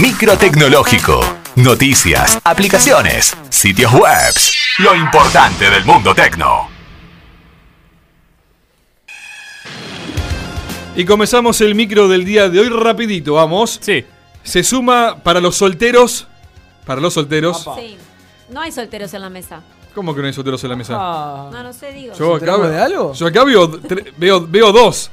Micro tecnológico. Noticias, aplicaciones, sitios web. Lo importante del mundo tecno. Y comenzamos el micro del día de hoy rapidito, vamos. Sí. Se suma para los solteros. Para los solteros. Sí. No hay solteros en la mesa. ¿Cómo que no hay solteros en la mesa? No, no sé, digo. Yo acá, ¿Solteramos de algo? yo acá veo, tre- veo, veo dos.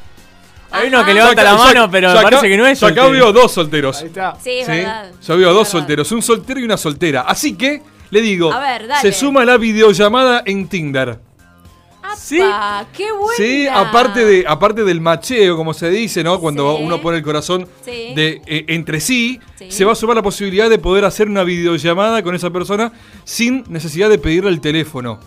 Hay uno que levanta la mano, pero acá- parece que no es yo acá soltero. veo dos solteros. Ahí está. Sí, es ¿sí? verdad. Yo veo Es dos verdad. solteros, un soltero y una soltera. Así que, le digo, A ver, dale. se suma la videollamada en Tinder. Sí. ¡Apa! ¡Qué buena! Sí, aparte, de, aparte del macheo, como se dice, ¿no? Cuando Sí. uno pone el corazón Sí. de, eh, entre sí, Sí. se va a sumar la posibilidad de poder hacer una videollamada con esa persona sin necesidad de pedirle el teléfono.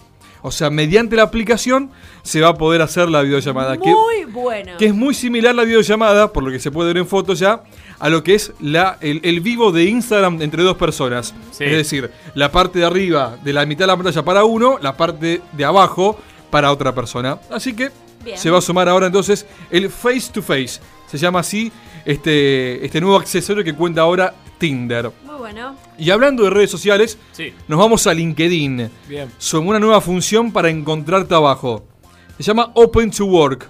O sea, mediante la aplicación se va a poder hacer la videollamada. que- Muy bueno. que es muy similar la videollamada, por lo que se puede ver en fotos ya, a lo que es la, el, el vivo de Instagram entre dos personas. Sí. Es decir, la parte de arriba de la mitad de la pantalla para uno, la parte de abajo para otra persona. Así que Bien. se va a sumar ahora entonces el Face to Face. Se llama así este, este nuevo accesorio que cuenta ahora Tinder. Bueno. Y hablando de redes sociales, Sí. nos vamos a LinkedIn. Bien. Son una nueva función para encontrar trabajo. Se llama Open to Work,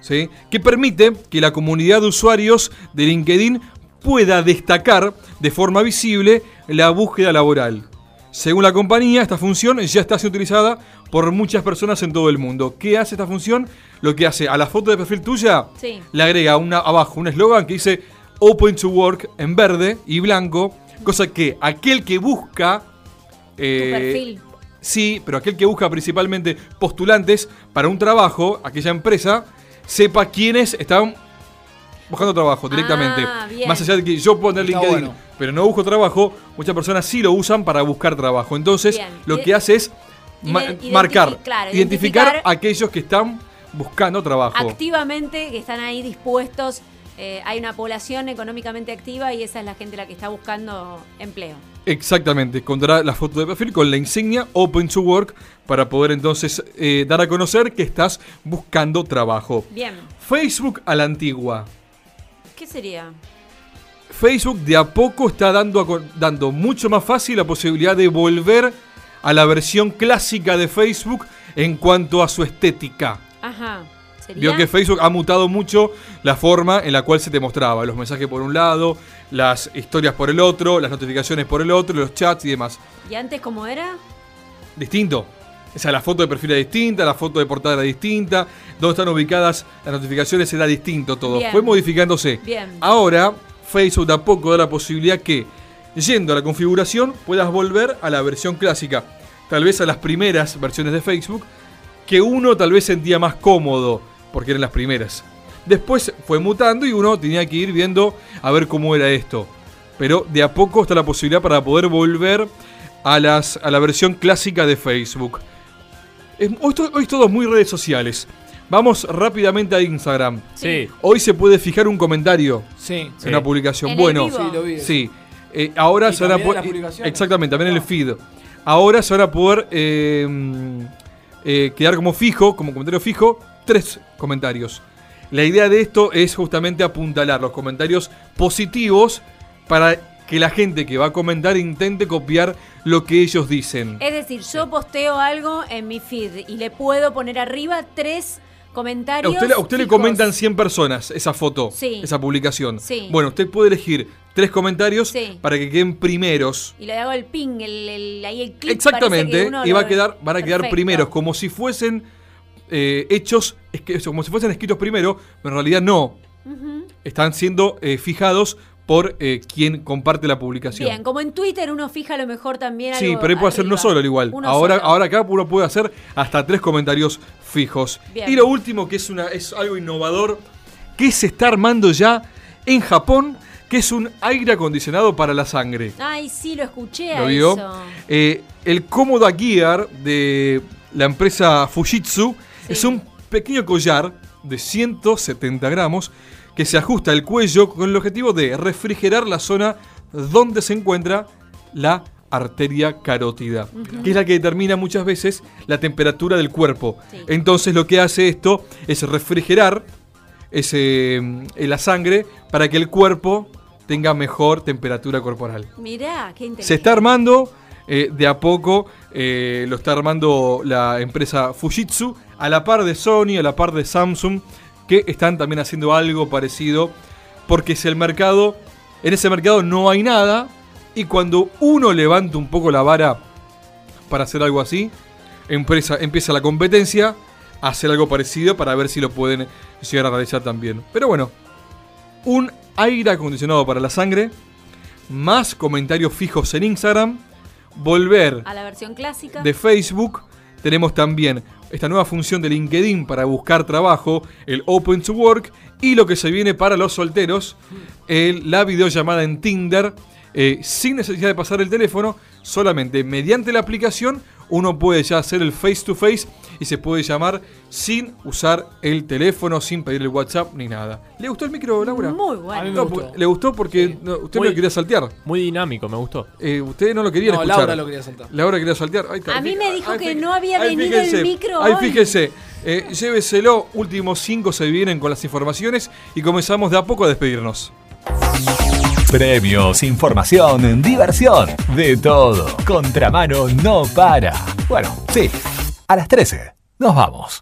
¿sí? que permite que la comunidad de usuarios de LinkedIn pueda destacar de forma visible la búsqueda laboral. Según la compañía, esta función ya está siendo utilizada por muchas personas en todo el mundo. ¿Qué hace esta función? Lo que hace a la foto de perfil tuya, Sí. le agrega una, abajo un eslogan que dice Open to Work en verde y blanco, cosa que aquel que busca... Tu eh, perfil. Sí, pero aquel que busca principalmente postulantes para un trabajo, aquella empresa, sepa quiénes están buscando trabajo directamente. Ah, bien. Más allá de que yo puedo tener Está LinkedIn, bueno. pero no busco trabajo, muchas personas sí lo usan para buscar trabajo. Entonces, Bien. lo que hace es ma- Ide- identifi- marcar, claro, identificar, identificar- a aquellos que están buscando trabajo. Activamente, que están ahí dispuestos. Eh, hay una población económicamente activa y esa es la gente la que está buscando empleo. Exactamente, encontrará la foto de perfil con la insignia Open to Work para poder entonces eh, dar a conocer que estás buscando trabajo. Bien. Facebook a la antigua. ¿Qué sería? Facebook de a poco está dando, a dando mucho más fácil la posibilidad de volver a la versión clásica de Facebook en cuanto a su estética. Ajá. ¿Sería? Vio que Facebook ha mutado mucho la forma en la cual se te mostraba. Los mensajes por un lado, las historias por el otro, las notificaciones por el otro, los chats y demás. ¿Y antes cómo era? Distinto. O sea, la foto de perfil era distinta, la foto de portada era distinta, donde están ubicadas las notificaciones era distinto todo. Bien. Fue modificándose. Bien. Ahora, Facebook de a poco da la posibilidad que, yendo a la configuración, puedas volver a la versión clásica. Tal vez a las primeras versiones de Facebook, que uno tal vez sentía más cómodo, porque eran las primeras. Después fue mutando y uno tenía que ir viendo a ver cómo era esto. Pero de a poco está la posibilidad para poder volver a, las, a la versión clásica de Facebook. Es- hoy, to- hoy todo es muy redes sociales. Vamos rápidamente a Instagram. Sí. Hoy se puede fijar un comentario Sí. en Sí. una publicación. En bueno. Sí, lo vi. sí. Eh, ahora Y se van a también en las poder. Exactamente, también en el Ah. feed. Ahora se van a poder eh, eh, quedar como fijo, como comentario fijo, tres comentarios. La idea de esto es justamente apuntalar los comentarios positivos para que la gente que va a comentar intente copiar lo que ellos dicen. Es decir, yo posteo algo en mi feed y le puedo poner arriba tres A comentarios. usted, le- a usted le fijos. comentan 100 personas esa foto, Sí. esa publicación. Sí. Bueno, usted puede elegir tres comentarios Sí. para que queden primeros. Y le hago el ping, el, el- ahí el clic. Exactamente, y va a quedar, van a quedar primeros, como si fuesen eh, hechos, como si fuesen escritos primero, pero en realidad no. Están siendo eh, fijados por eh, quien comparte la publicación. Bien, como en Twitter uno fija a lo mejor también Sí, algo pero él puede hacer uno arriba. solo al igual. Uno Ahora, solo. ahora acá uno puede hacer hasta tres comentarios fijos. Bien. Y lo último, que es, una, es algo innovador, que se está armando ya en Japón, que es un aire acondicionado para la sangre. Ay, sí, lo escuché ¿Lo vio? eso. Eh, el Komoda Gear de la empresa Fujitsu Sí. es un pequeño collar de 170 gramos que se ajusta al cuello con el objetivo de refrigerar la zona donde se encuentra la arteria carótida, que es la que determina muchas veces la temperatura del cuerpo. Sí. Entonces lo que hace esto es refrigerar ese, mm, la sangre para que el cuerpo tenga mejor temperatura corporal. Mirá, qué interesante. Se está armando eh, de a poco, eh, lo está armando la empresa Fujitsu, a la par de Sony, a la par de Samsung, que están también haciendo algo parecido, porque si el mercado, en ese mercado no hay nada, y cuando uno levanta un poco la vara para hacer algo así, empresa, empieza la competencia a hacer algo parecido para ver si lo pueden llegar a realizar también. Pero bueno, un aire acondicionado para la sangre, más comentarios fijos en Instagram, volver A la versión clásica. de Facebook. Tenemos también esta nueva función de LinkedIn para buscar trabajo, el Open to Work y lo que se viene para los solteros, el- la videollamada en Tinder, eh, sin necesidad de pasar el teléfono, solamente mediante la aplicación uno puede ya hacer el face to face y se puede llamar sin usar el teléfono, sin pedir el WhatsApp ni nada. ¿Le gustó el micro, Laura? Muy A mí bueno. me No, gustó. ¿Le gustó porque Sí. no, usted Muy- no lo quería saltear? Muy dinámico, me gustó. Eh, usted no lo quería No, escuchar. Laura lo quería saltar. Laura quería saltear. A mí me dijo que no había venido el micro Ahí fíjese. Eh, lléveselo. Últimos cinco se vienen con las informaciones y comenzamos de a poco a despedirnos. Premios, información, diversión, de todo. Contramano no para. Bueno, sí, a las 13 nos vamos.